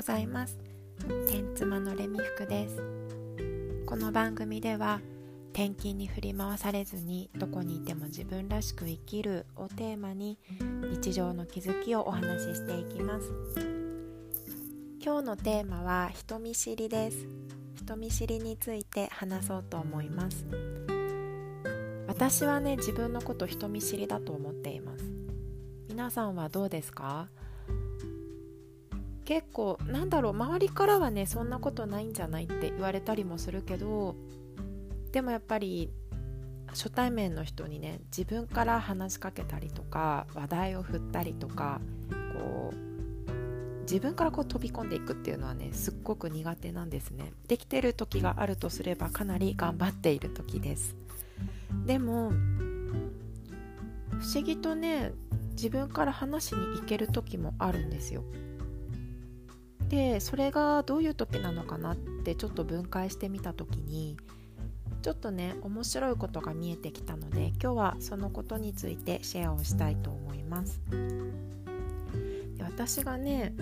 ございます。天妻のレミ服です。この番組では転勤に振り回されずにどこにいても自分らしく生きるをテーマに日常の気づきをお話ししていきます。今日のテーマは人見知りです。人見知りについて話そうと思います。私はね自分のこと人見知りだと思っています。皆さんはどうですか？結構なんだろう周りからはねそんなことないんじゃないって言われたりもするけどでもやっぱり初対面の人にね自分から話しかけたりとか話題を振ったりとかこう自分からこう飛び込んでいくっていうのはねすっごく苦手なんですね。できてる時があるとすればかなり頑張っている時です。でも不思議とね自分から話しに行ける時もあるんですよ。でそれがどういう時なのかなってちょっと分解してみた時にちょっとね面白いことが見えてきたので今日はそのことについてシェアをしたいと思います。で私がね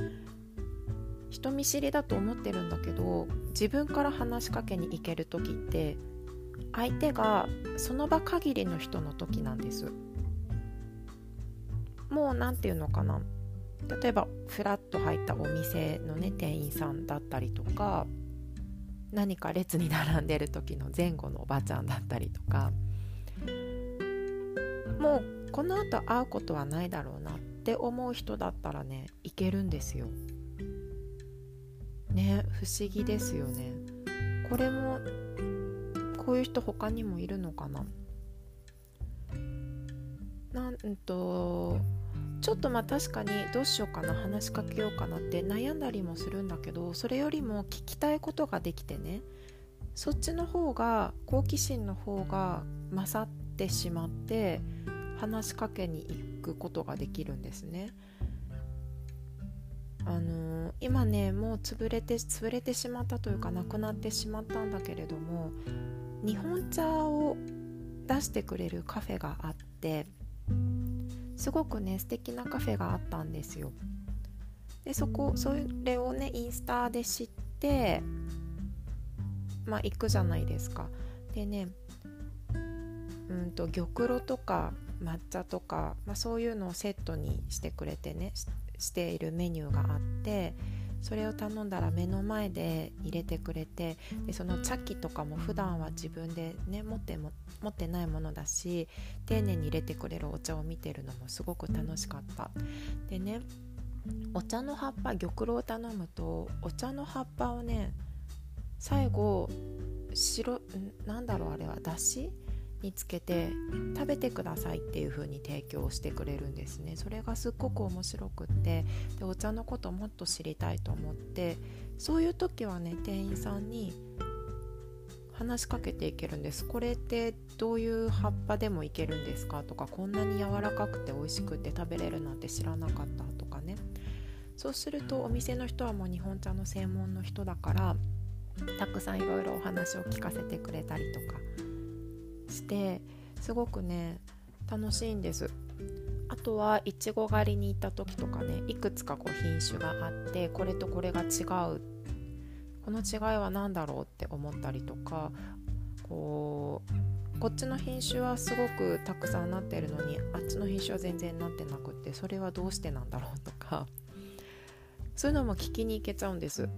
人見知りだと思ってるんだけど自分から話しかけに行ける時って相手がその場限りの人の時なんです。もう何て言うのかな。例えばフラッと入ったお店のね店員さんだったりとか何か列に並んでる時の前後のおばちゃんだったりとかもうこのあと会うことはないだろうなって思う人だったらねいけるんですよ。ね不思議ですよね。これもこういう人他にもいるのかななんとちょっとまあ確かにどうしようかな話しかけようかなって悩んだりもするんだけどそれよりも聞きたいことができてねそっちの方が好奇心の方が勝ってしまって話しかけに行くことができるんですね。あのー、今ねもう潰れて潰れてしまったというかなくなってしまったんだけれども日本茶を出してくれるカフェがあってすごくね素敵なカフェがあったんですよ。でそこそれをねインスタで知ってまあ行くじゃないですか。でねうんと玉露とか抹茶とか、まあ、そういうのをセットにしてくれてねしているメニューがあってそれを頼んだら目の前で入れてくれてでその茶器とかも普段は自分でね持っても持ってないものだし丁寧に入れてくれるお茶を見てるのもすごく楽しかった。でねお茶の葉っぱ玉露を頼むとお茶の葉っぱをね最後白なんだろうあれはだしにつけて食べてくださいっていう風に提供してくれるんですね。それがすっごく面白くってでお茶のこともっと知りたいと思ってそういう時はね店員さんに話しかけていけるんです。これってどういう葉っぱでもいけるんですかとかこんなに柔らかくて美味しくて食べれるなんて知らなかったとかね。そうするとお店の人はもう日本茶の専門の人だからたくさんいろいろお話を聞かせてくれたりとかしてすごくね楽しいんです。あとはいちご狩りに行った時とかねいくつかこう品種があってこれとこれが違う。この違いは何だろうって思ったりとかこうこっちの品種はすごくたくさんなってるのにあっちの品種は全然なってなくってそれはどうしてなんだろうとかそういうのも聞きに行けちゃうんです。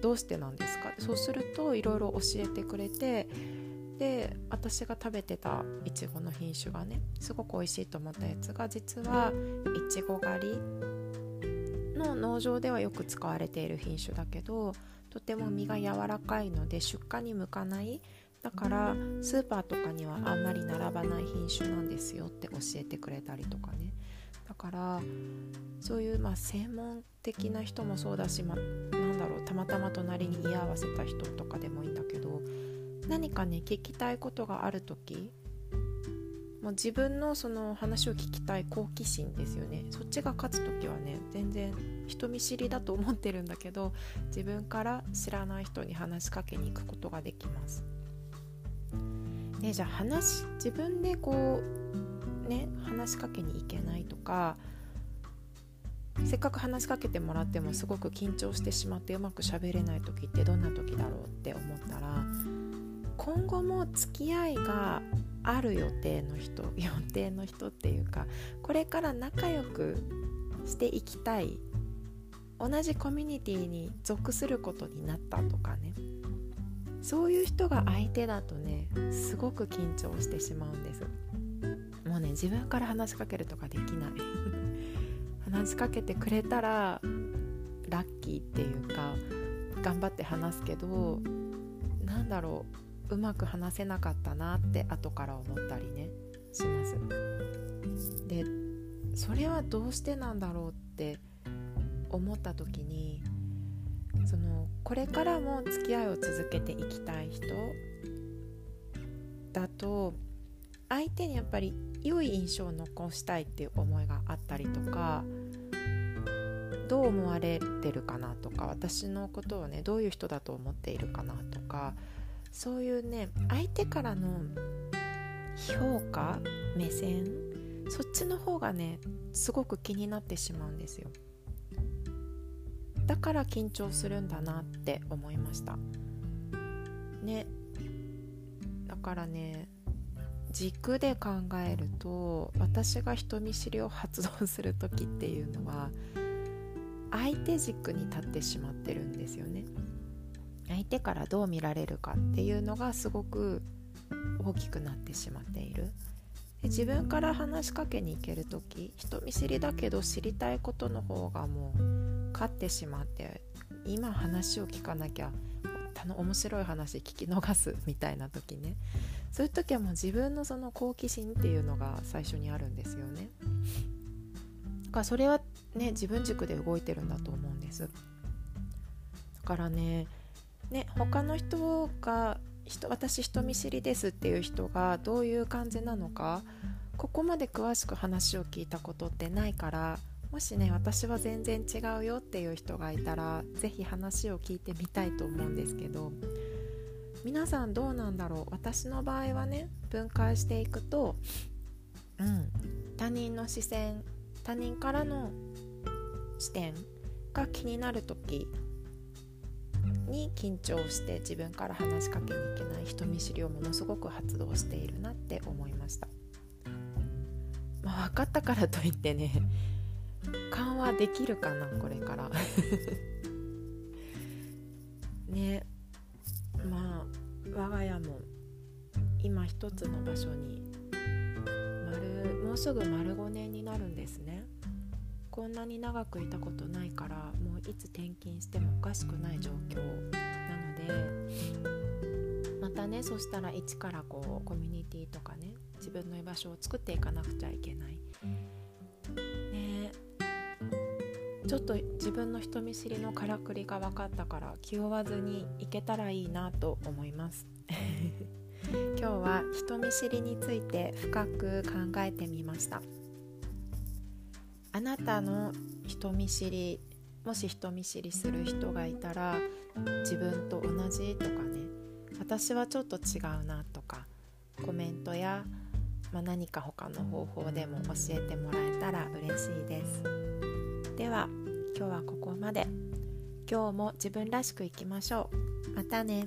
どうしてなんですか？そうするといろいろ教えてくれてで私が食べてたいちごの品種がねすごく美味しいと思ったやつが実はいちご狩りの農場ではよく使われている品種だけどとても実が柔らかいので出荷に向かない。だからスーパーとかにはあんまり並ばない品種なんですよって教えてくれたりとかね。だからそういうまあ専門的な人もそうだし、ま、なんだろうたまたま隣に居合わせた人とかでもいいんだけど何かね聞きたいことがある時もう自分のその話を聞きたい好奇心ですよねそっちが勝つ時はね全然人見知りだと思ってるんだけど自分から知らない人に話しかけに行くことができます。でじゃあ話自分でこうね話しかけに行けないとかせっかく話しかけてもらってもすごく緊張してしまってうまく喋れない時ってどんな時だろうって思ったら今後も付き合いがある予定の人予定の人っていうかこれから仲良くしていきたい同じコミュニティに属することになったとかね。そういう人が相手だとねすごく緊張してしまうんです。もうね自分から話しかけるとかできない。話しかけてくれたらラッキーっていうか頑張って話すけどなんだろう。うまく話せなかったなって後から思ったりねします。でそれはどうしてなんだろうって思った時にそのこれからも付き合いを続けていきたい人だと相手にやっぱり良い印象を残したいっていう思いがあったりとかどう思われてるかなとか私のことをねどういう人だと思っているかなとかそういうね相手からの評価目線そっちの方がねすごく気になってしまうんですよ。だから緊張するんだなって思いました。ね。だからね軸で考えると私が人見知りを発動する時っていうのは相手軸に立ってしまってるんですよね。相手からどう見られるかっていうのがすごく大きくなってしまっているで自分から話しかけに行ける時人見知りだけど知りたいことの方がもう勝ってしまって今話を聞かなきゃ面白い話聞き逃すみたいな時ねそういう時はもう自分のその好奇心っていうのが最初にあるんですよね。だからそれはね自分軸で動いてるんだと思うんです。だからねね他の人が人私人見知りですっていう人がどういう感じなのかここまで詳しく話を聞いたことってないからもしね私は全然違うよっていう人がいたら是非話を聞いてみたいと思うんですけど皆さんどうなんだろう？私の場合はね分解していくと、うん、他人の視線他人からの視点が気になる時に緊張して自分から話しかけに行けない人見知りをものすごく発動しているなって思いました、まあ、分かったからといってね緩和できるかなこれから。ね。まあ我が家も今一つの場所に丸もうすぐ丸5年になるんですね。こんなに長くいたことないからもういつ転勤してもおかしくない状況なのでまたねそしたら一からこうコミュニティとかね自分の居場所を作っていかなくちゃいけない。ちょっと自分の人見知りのからくりが分かったから気負わずにいけたらいいなと思います。今日は人見知りについて深く考えてみました。あなたの人見知りもし人見知りする人がいたら自分と同じとかね。私はちょっと違うなとかコメントや、まあ、何か他の方法でも教えてもらえたら嬉しいです。では今日はここまで。今日も自分らしくいきましょう。またね。